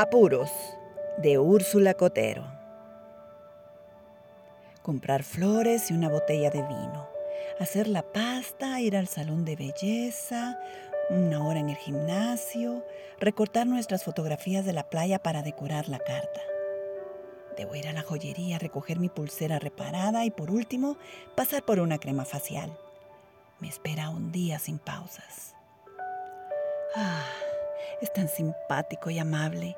Apuros, de Úrsula Cotero. Comprar flores y una botella de vino. Hacer la pasta, ir al salón de belleza, una hora en el gimnasio, recortar nuestras fotografías de la playa para decorar la carta. Debo ir a la joyería, recoger mi pulsera reparada y por último pasar por una crema facial. Me espera un día sin pausas. Ah, es tan simpático y amable,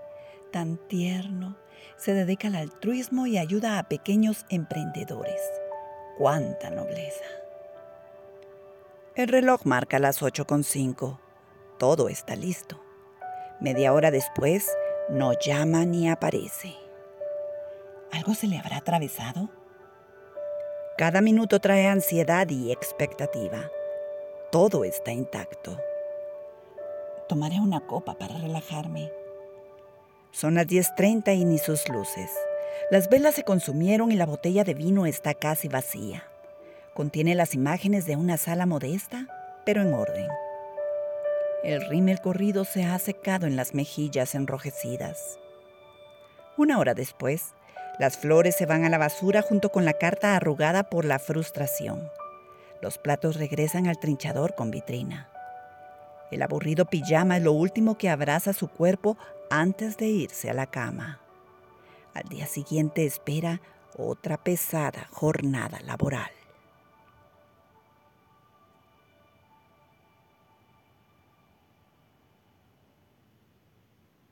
tan tierno. Se dedica al altruismo y ayuda a pequeños emprendedores. ¡Cuánta nobleza! El reloj marca las 8.5. Todo está listo. Media hora después, no llama ni aparece. ¿Algo se le habrá atravesado? Cada minuto trae ansiedad y expectativa. Todo está intacto. Tomaré una copa para relajarme. Son las 10.30 y ni sus luces. Las velas se consumieron y la botella de vino está casi vacía. Contiene las imágenes de una sala modesta, pero en orden. El rímel corrido se ha secado en las mejillas enrojecidas. Una hora después, las flores se van a la basura junto con la carta arrugada por la frustración. Los platos regresan al trinchador con vitrina. El aburrido pijama es lo último que abraza su cuerpo antes de irse a la cama. Al día siguiente espera otra pesada jornada laboral.